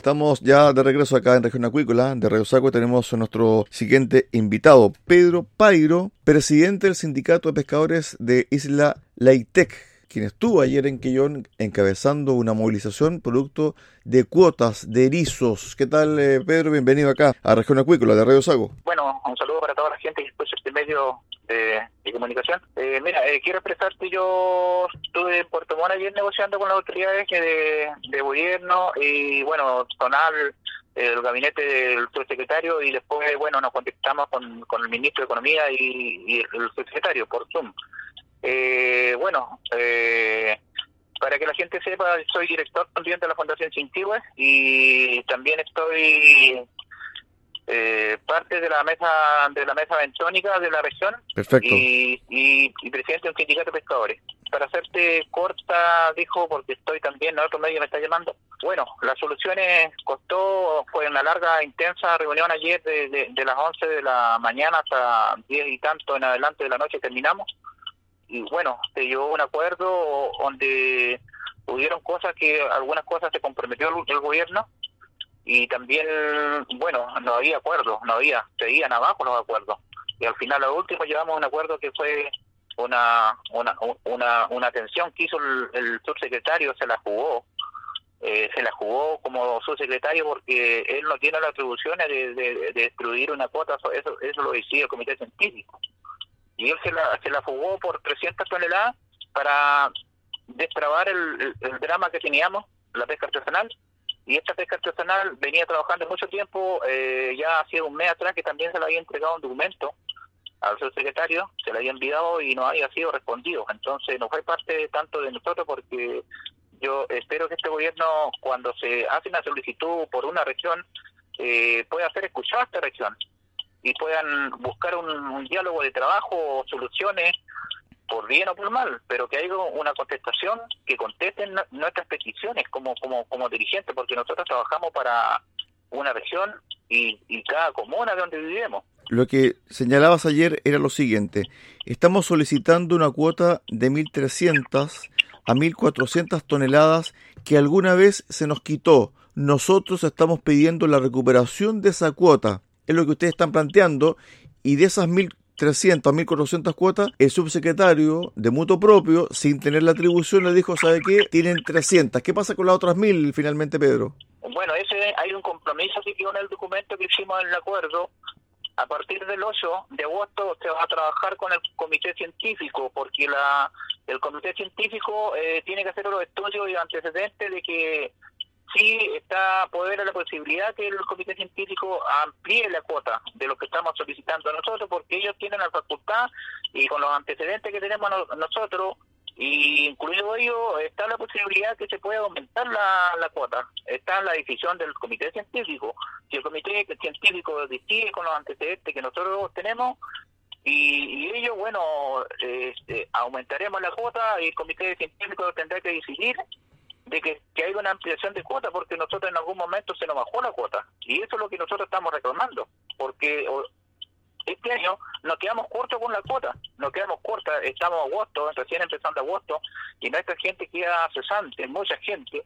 Estamos ya de regreso acá en Región Acuícola de Radio Saco. Tenemos a nuestro siguiente invitado, Pedro Pairo, presidente del Sindicato de Pescadores de Isla Laitec, quien estuvo ayer en Quillón encabezando una movilización producto de cuotas de erizos. ¿Qué tal, eh, Pedro? Bienvenido acá a Región Acuícola de Radio Sago. Bueno, un saludo para toda la gente que escucha este medio de, comunicación. Eh, mira, eh, quiero expresarte, yo estuve en Puerto Montt ayer negociando con las autoridades de, de gobierno y, bueno, tonal el gabinete del subsecretario y después, bueno, nos contactamos con, con el ministro de Economía y, el subsecretario por Zoom. Eh, bueno, eh, para que la gente sepa, soy director también de la Fundación Cintigua y también estoy eh, parte de la mesa de la mesa bentónica de la región Y, y, presidente de un sindicato de pescadores. Para hacerte corta, dijo, porque estoy también, en otro medio me está llamando. Bueno, las soluciones costó, fue una larga, intensa reunión ayer de, de, las 11 de la mañana hasta 10 y tanto en adelante de la noche terminamos. Y bueno, se llegó un acuerdo donde hubieron cosas que, algunas cosas se comprometió el gobierno y también, bueno, no había acuerdos, no había, seguían abajo los acuerdos. Y al final, al último, llevamos un acuerdo que fue una una, una, una atención que hizo el, subsecretario, se la jugó, eh, se la jugó como subsecretario porque él no tiene las atribuciones de, de, destruir una cuota, eso eso lo decía el comité científico. Y él se la, se la jugó por 300 toneladas para destrabar el, el drama que teníamos, la pesca artesanal, y esta pesca artesanal venía trabajando mucho tiempo, eh, ya hacía un mes atrás que también se le había entregado un documento al subsecretario, se le había enviado y no había sido respondido. Entonces no fue parte tanto de nosotros porque yo espero que este gobierno cuando se hace una solicitud por una región eh, pueda hacer escuchar a esta región y puedan buscar un, diálogo de trabajo, soluciones por bien o por mal, pero que haya una contestación que contesten nuestras peticiones como, como, como dirigentes, porque nosotros trabajamos para una región y, cada comuna de donde vivimos. Lo que señalabas ayer era lo siguiente, estamos solicitando una cuota de 1.300 a 1.400 toneladas que alguna vez se nos quitó. Nosotros estamos pidiendo la recuperación de esa cuota. Es lo que ustedes están planteando y de esas 1.400 300 a 1400 cuotas, el subsecretario de mutuo propio, sin tener la atribución, le dijo, ¿sabe qué? Tienen 300. ¿Qué pasa con las otras 1000 finalmente, Pedro? Bueno, ese hay un compromiso que quedó en el documento que hicimos en el acuerdo. A partir del 8 de agosto se va a trabajar con el comité científico, porque la el comité científico eh, tiene que hacer los estudios y antecedentes de que sí está poder la posibilidad que el comité científico amplíe la cuota de lo que estamos solicitando nosotros, porque ellos tienen la facultad y con los antecedentes que tenemos nosotros, y incluido ello, está la posibilidad que se pueda aumentar la, la cuota. Está la decisión del comité científico. Si el comité científico decide con los antecedentes que nosotros tenemos, y, y ellos, bueno, este, aumentaremos la cuota y el comité científico tendrá que decidir de que, que haya una ampliación de cuota porque nosotros en algún momento se nos bajó la cuota y eso es lo que nosotros estamos reclamando porque este año nos quedamos cortos con la cuota, nos quedamos cortos, estamos agosto, recién empezando agosto, y nuestra gente queda cesante, mucha gente.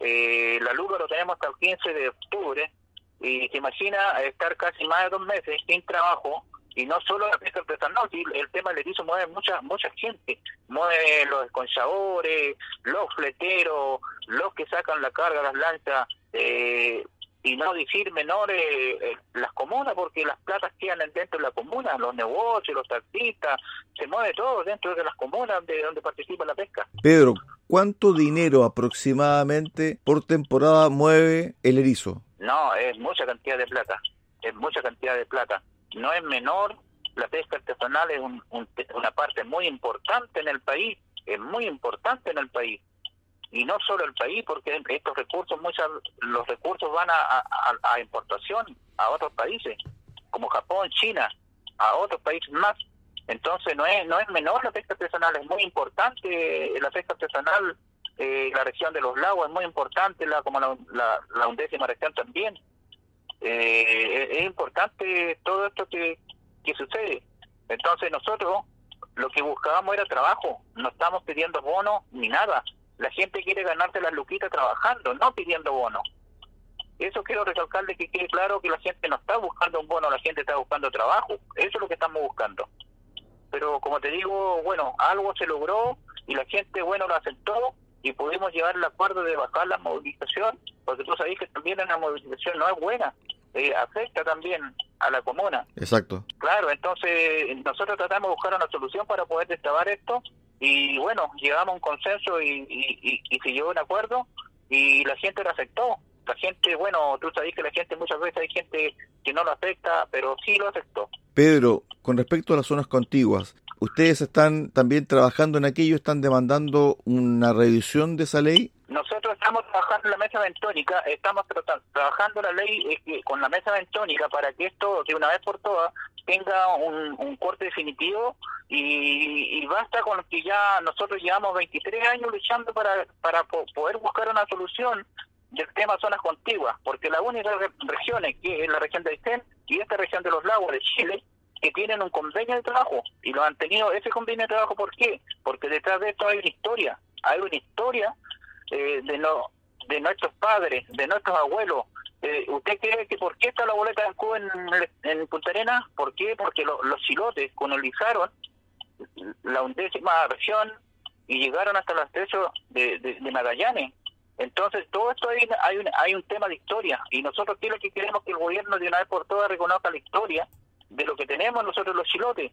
Eh, la luz lo tenemos hasta el 15 de octubre, y se imagina estar casi más de dos meses sin trabajo, y no solo la pesca artesanal, el tema del erizo mueve mucha mucha gente, mueve los conchadores, los fleteros, los que sacan la carga, las lanchas, eh, y no decir menores eh, las comunas, porque las platas quedan dentro de la comuna, los negocios, los taxistas, se mueve todo dentro de las comunas de donde participa la pesca. Pedro, ¿cuánto dinero aproximadamente por temporada mueve el erizo? No, es mucha cantidad de plata, es mucha cantidad de plata. No es menor, la pesca artesanal es una parte muy importante en el país, es muy importante en el país y no solo el país, porque estos recursos, muchos los recursos van a, a, importación a otros países, como Japón, China, a otros países más. Entonces no es no es menor la pesca artesanal, es muy importante la pesca artesanal, eh, la región de los lagos es muy importante, la como la, la, undécima región también. Eh, es, importante todo esto que, que sucede. Entonces nosotros lo que buscábamos era trabajo, no estamos pidiendo bonos ni nada, la gente quiere ganarse las luquitas trabajando, no pidiendo bono. Eso quiero recalcarle que quede claro que la gente no está buscando un bono, la gente está buscando trabajo. Eso es lo que estamos buscando. Pero como te digo, bueno, algo se logró y la gente, bueno, lo aceptó y pudimos llevar el acuerdo de bajar la movilización, porque tú sabes que también la movilización no es buena, eh, afecta también a la comuna. Exacto. Claro, entonces nosotros tratamos de buscar una solución para poder destrabar esto y bueno, llegamos a un consenso y, y, se llegó a un acuerdo y la gente lo aceptó. La gente, bueno, tú sabes que la gente muchas veces hay gente que no lo acepta, pero sí lo aceptó. Pedro, con respecto a las zonas contiguas, ¿ustedes están también trabajando en aquello? ¿Están demandando una revisión de esa ley? Nosotros estamos trabajando en la mesa bentónica, estamos trabajando la ley eh, con la mesa bentónica para que esto, de una vez por todas, tenga un, corte definitivo y, basta con que ya nosotros llevamos 23 años luchando para, para poder buscar una solución del tema zonas contiguas, porque la única regiones, que es la región de Aysén y esta región de los lagos de Chile, que tienen un convenio de trabajo y lo han tenido ese convenio de trabajo, ¿por qué? Porque detrás de esto hay una historia, hay una historia eh, de, no, de nuestros padres, de nuestros abuelos, eh, ¿Usted cree que por qué está la boleta de Cuba en, en Punta Arenas? ¿Por qué? Porque los chilotes colonizaron la undécima región y llegaron hasta el estrecho de, de, Magallanes. Entonces, todo esto hay, hay, un, hay un tema de historia y nosotros lo que queremos que el gobierno de una vez por todas reconozca la historia de lo que tenemos nosotros los chilotes.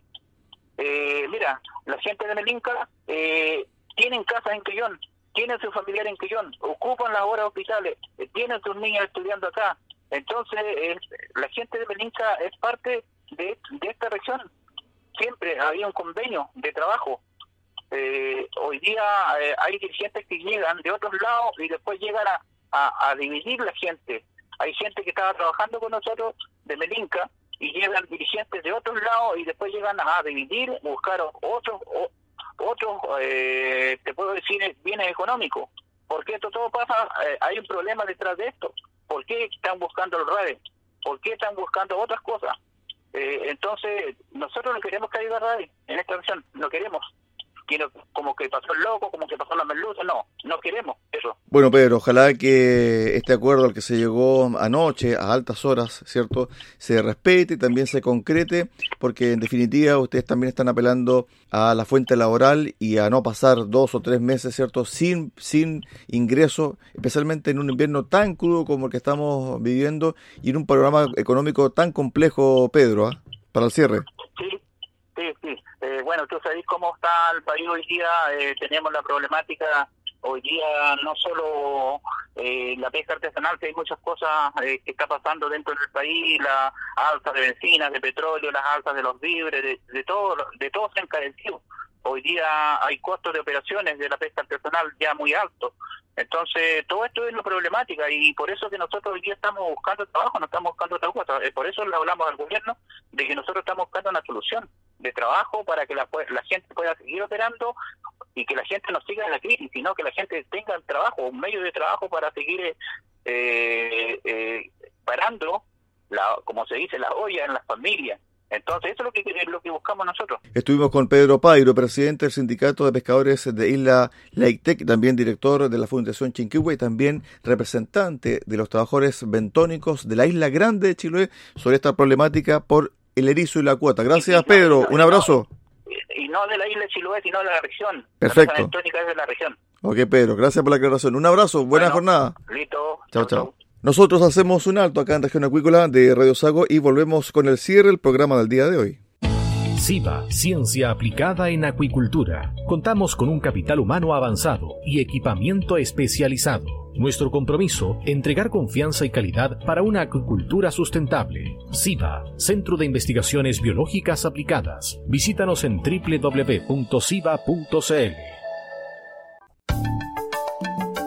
Eh, mira, la gente de Melinca eh, tienen casas en Quillón, tienen su familiar en Quillón, ocupan las horas hospitales, eh, tienen sus niños estudiando acá. Entonces, la gente de Melinca es parte de, esta región. Siempre había un convenio de trabajo. Eh, hoy día eh, hay dirigentes que llegan de otros lados y después llegan a, a, dividir la gente. Hay gente que estaba trabajando con nosotros de Melinca y llegan dirigentes de otros lados y después llegan a dividir, buscar otros otros, eh, te puedo decir, bienes económicos. porque esto todo pasa? Eh, hay un problema detrás de esto. ¿Por qué están buscando los redes? ¿Por qué están buscando otras cosas? Eh, entonces, nosotros no queremos que haya RADE en esta región, no queremos como que pasó el loco, como que pasó la merluza, no, no queremos eso. Bueno, Pedro, ojalá que este acuerdo al que se llegó anoche a altas horas, ¿cierto?, se respete y también se concrete, porque en definitiva ustedes también están apelando a la fuente laboral y a no pasar dos o tres meses, ¿cierto?, sin, sin ingreso, especialmente en un invierno tan crudo como el que estamos viviendo y en un panorama económico tan complejo, Pedro, ¿ah? para el cierre. Sí, sí, sí. Eh, bueno, tú sabes cómo está el país hoy día, eh, tenemos la problemática hoy día no solo eh, la pesca artesanal, que hay muchas cosas que está pasando dentro del país, la alza de benzina, de petróleo, las alzas de los víveres, de, de todo, de todo se ha encarecido. Hoy día hay costos de operaciones de la pesca artesanal ya muy altos. Entonces, todo esto es la problemática y por eso que nosotros hoy día estamos buscando trabajo, no estamos buscando otra cosa. Por eso le hablamos al gobierno de que nosotros estamos buscando una solución de trabajo para que la, la gente pueda seguir operando y que la gente no siga en la crisis, sino que la gente tenga el trabajo, un medio de trabajo para seguir eh, eh, parando, la, como se dice, la olla en las familias. Entonces, eso es lo que, lo que buscamos nosotros. Estuvimos con Pedro Pairo, presidente del Sindicato de Pescadores de Isla Laitec, también director de la Fundación Chinquihue y también representante de los trabajadores bentónicos de la Isla Grande de Chiloé sobre esta problemática por el erizo y la cuota. Gracias, Pedro. Un abrazo. Y no de la isla de Chiloé, sino de la región. Perfecto. La bentónica es de la región. Ok, Pedro. Gracias por la aclaración. Un abrazo. Buena jornada. Listo. Chao, chao. Nosotros hacemos un alto acá en Región Acuícola de Radio Sago y volvemos con el cierre del programa del día de hoy. SIVA, Ciencia Aplicada en Acuicultura. Contamos con un capital humano avanzado y equipamiento especializado. Nuestro compromiso, entregar confianza y calidad para una acuicultura sustentable. SIVA, Centro de Investigaciones Biológicas Aplicadas. Visítanos en www.siva.cl.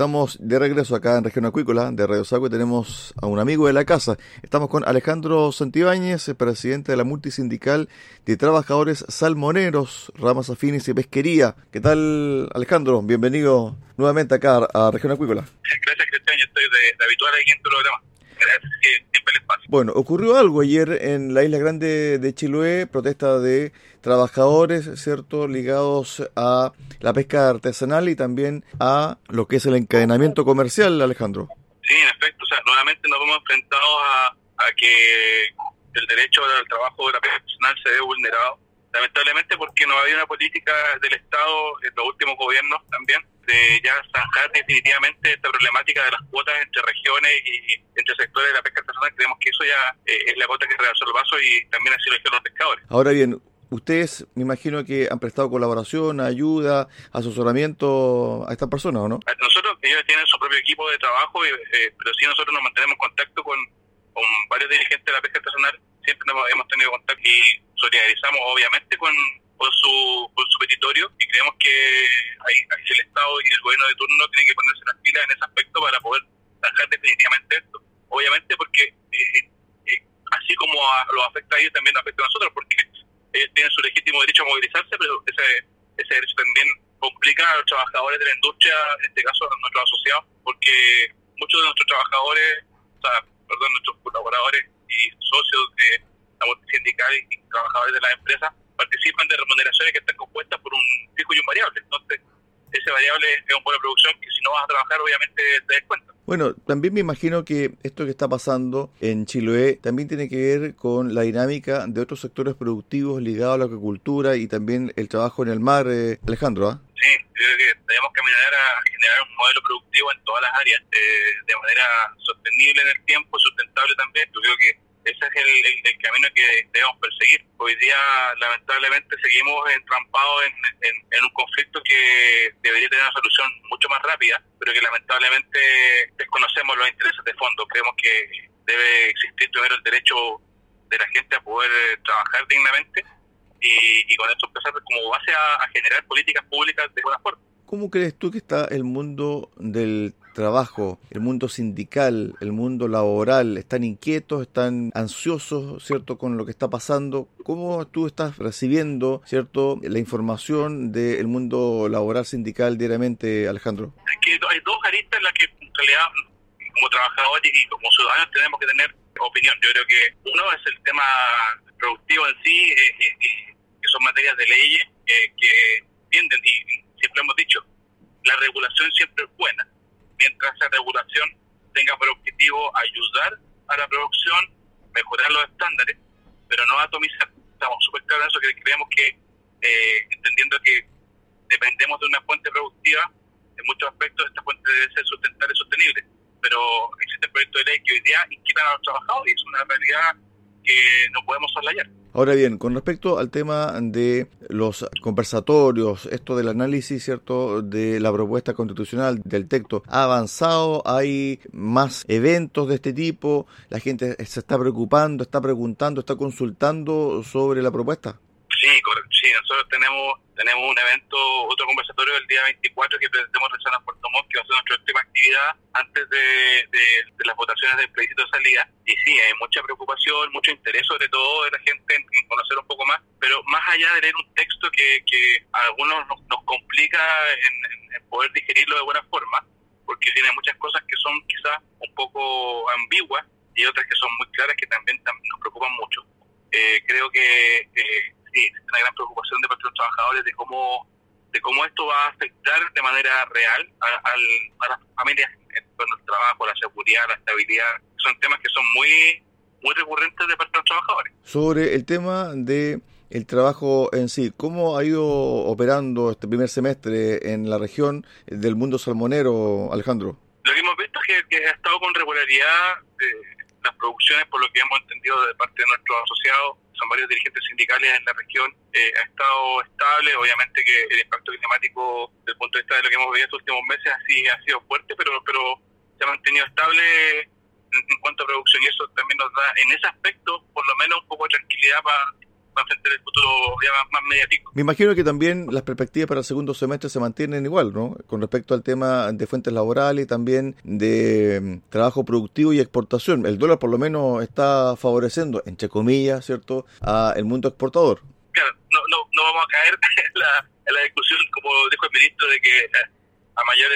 Estamos de regreso acá en Región Acuícola de Radio Sago y tenemos a un amigo de la casa. Estamos con Alejandro Santibáñez, presidente de la multisindical de trabajadores salmoneros, ramas afines y pesquería. ¿Qué tal, Alejandro? Bienvenido nuevamente acá a Región Acuícola. Gracias, Cristian. Estoy de, de habitual aquí en tu programa. Gracias, Bueno, ocurrió algo ayer en la isla grande de Chiloé, protesta de trabajadores, ¿cierto?, ligados a la pesca artesanal y también a lo que es el encadenamiento comercial, Alejandro. Sí, en efecto, o sea, nuevamente nos hemos enfrentado a, a que el derecho al trabajo de la pesca artesanal se ve vulnerado, lamentablemente porque no había una política del Estado en los últimos gobiernos también de ya zanjar definitivamente esta problemática de las cuotas entre regiones y entre sectores de la pesca artesanal. Creemos que eso ya eh, es la gota que rebasó el vaso y también así lo hicieron los pescadores. Ahora bien, ustedes me imagino que han prestado colaboración, ayuda, asesoramiento a estas personas, ¿o no? Nosotros, ellos tienen su propio equipo de trabajo, eh, pero sí nosotros nos mantenemos en contacto con, con varios dirigentes de la pesca artesanal, siempre hemos tenido contacto y solidarizamos obviamente con, con su, con su petitorio y creemos que ahí, ahí el Estado y el gobierno de turno tienen que ponerse las pilas en ese aspecto para poder zanjar definitivamente esto. Obviamente porque eh, eh, así como a, lo afecta a ellos, también nos afecta a nosotros, porque ellos tienen su legítimo derecho a movilizarse, pero ese, ese derecho también complica a los trabajadores de la industria, en este caso a nuestros asociados, porque muchos de nuestros trabajadores, o sea, perdón, nuestros colaboradores y socios de la sindical y trabajadores de las empresas participan de remuneraciones que están compuestas por un fijo y un variable. Entonces, ese variable es un poco de producción que si no vas a trabajar, obviamente te des cuenta. Bueno, también me imagino que esto que está pasando en Chiloé también tiene que ver con la dinámica de otros sectores productivos ligados a la agricultura y también el trabajo en el mar, eh, Alejandro. ¿ah? Sí, creo que debemos caminar a generar un modelo productivo en todas las áreas eh, de manera sostenible en el tiempo, sustentable también. Yo creo que ese es el, camino que debemos perseguir. Hoy día, lamentablemente, seguimos entrampados en, un conflicto que debería tener una solución mucho más rápida, pero que lamentablemente desconocemos los intereses de fondo. Creemos que debe existir primero el derecho de la gente a poder trabajar dignamente y, y con eso empezar como base a, a generar políticas públicas de buena forma. ¿Cómo crees tú que está el mundo del trabajo, el mundo sindical, el mundo laboral? ¿Están inquietos, están ansiosos, cierto, con lo que está pasando? ¿Cómo tú estás recibiendo, cierto, la información del mundo laboral sindical diariamente, Alejandro? Que hay dos aristas en las que en realidad como trabajadores y como ciudadanos tenemos que tener opinión. Yo creo que uno es el tema productivo en sí, eh, eh, que son materias de leyes eh, que tienden y siempre hemos dicho, la regulación siempre es buena, mientras esa regulación tenga por objetivo ayudar a la producción, mejorar los estándares, pero no atomizar. Estamos súper claros en eso, que creemos que, eh, entendiendo que dependemos de una fuente productiva, en muchos aspectos esta fuente debe ser sustentable y sostenible, pero existe el proyecto de ley que hoy día inquietan a los trabajadores y es una realidad que no podemos soslayar. Ahora bien, con respecto al tema de los conversatorios, esto del análisis, ¿cierto?, de la propuesta constitucional del texto, ¿ha avanzado? ¿Hay más eventos de este tipo? ¿La gente se está preocupando, está preguntando, está consultando sobre la propuesta? Nosotros tenemos tenemos un evento, otro conversatorio el día 24 que presentemos en Zona Puerto Montt, que va a ser nuestra última actividad antes de, las votaciones del plebiscito de salida. Y sí, hay mucha preocupación, mucho interés sobre todo de la gente en, conocer un poco más, pero más allá de leer un texto que, que a algunos nos, complica en, poder digerirlo de buena forma, porque tiene muchas cosas que son quizás un poco ambiguas y otras que son muy claras que también, nos preocupan mucho. Eh, creo que eh, sí, una gran preocupación de parte de los trabajadores de cómo de cómo esto va a afectar de manera real a, las familias con el trabajo, la seguridad, la estabilidad. Son temas que son muy muy recurrentes de parte de los trabajadores. Sobre el tema de el trabajo en sí, ¿cómo ha ido operando este primer semestre en la región del mundo salmonero, Alejandro? Lo que hemos visto es que, ha estado con regularidad eh, las producciones, por lo que hemos entendido de parte de nuestros asociados, son varios dirigentes sindicales en la región, eh, ha estado estable. Obviamente que el impacto climático, desde el punto de vista de lo que hemos vivido estos últimos meses, así ha sido fuerte, pero, pero se ha mantenido estable en, cuanto a producción y eso también nos da, en ese aspecto, por lo menos un poco de tranquilidad para el futuro más, mediático. Me imagino que también las perspectivas para el segundo semestre se mantienen igual, ¿no? Con respecto al tema de fuentes laborales y también de mm, trabajo productivo y exportación. El dólar por lo menos está favoreciendo, entre comillas, ¿cierto?, a el mundo exportador. Claro, no, no, no vamos a caer en la, en la discusión, como dijo el ministro, de que eh, a mayor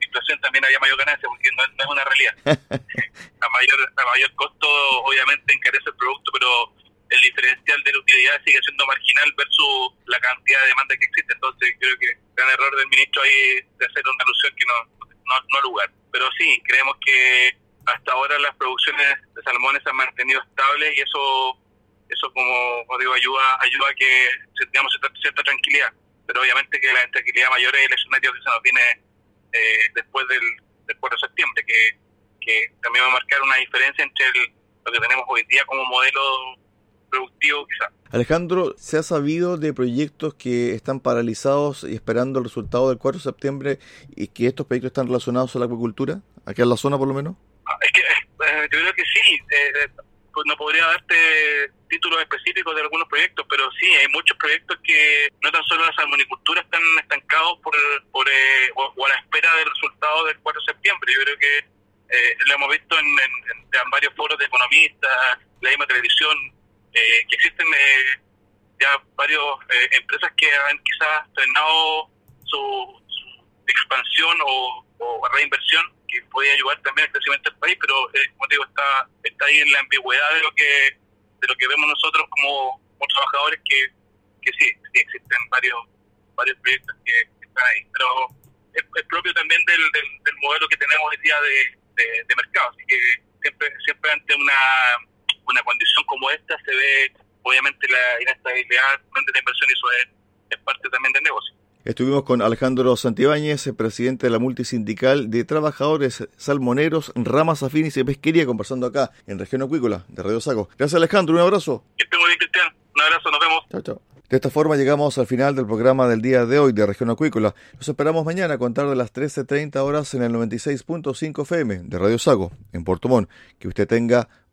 inflación también haya mayor ganancia, porque no, no es una realidad. a mayor a mayor costo, obviamente, encarece el producto, pero el diferencial de la utilidad sigue siendo marginal versus la cantidad de demanda que existe. Entonces, creo que gran error del ministro ahí de hacer una alusión que no, no, no lugar. Pero sí, creemos que hasta ahora las producciones de salmones se han mantenido estables y eso, eso como, digo, ayuda, ayuda a que tengamos cierta, tranquilidad. Pero obviamente que la tranquilidad mayor es el escenario que se nos viene eh, después del, del 4 de septiembre, que, que también va a marcar una diferencia entre lo que tenemos hoy día como modelo productivo quizás. Alejandro, ¿se ha sabido de proyectos que están paralizados y esperando el resultado del 4 de septiembre y que estos proyectos están relacionados a la acuicultura? ¿Aquí en la zona por lo menos? Ah, es que eh, yo creo que sí. Eh, eh, pues no podría darte títulos específicos de algunos proyectos, pero sí, hay muchos proyectos que no tan solo la salmonicultura están estancados por, por o, a la espera del resultado del 4 de septiembre. Yo creo que lo hemos visto en, en varios foros de economistas, la misma televisión, eh, que existen eh, ya varias eh, empresas que han quizás frenado su, expansión o, reinversión que puede ayudar también al crecimiento del país, pero como digo, está, está ahí en la ambigüedad de lo que de lo que vemos nosotros como, trabajadores que, que sí, existen varios varios proyectos que, están ahí, pero es, propio también del, del, modelo que tenemos hoy día de, de mercado, así que siempre siempre ante una una condición como esta se ve obviamente la inestabilidad de la inversión y eso es, parte también del negocio. Estuvimos con Alejandro Santibáñez, presidente de la multisindical de trabajadores salmoneros, ramas afines y pesquería, conversando acá en Región Acuícola de Radio Saco. Gracias Alejandro, un abrazo. Que esté muy bien, Cristian. Un abrazo, nos vemos. Chao, chao. De esta forma llegamos al final del programa del día de hoy de Región Acuícola. Los esperamos mañana a contar de las 13.30 horas en el 96.5 FM de Radio Sago, en Puerto Montt. Que usted tenga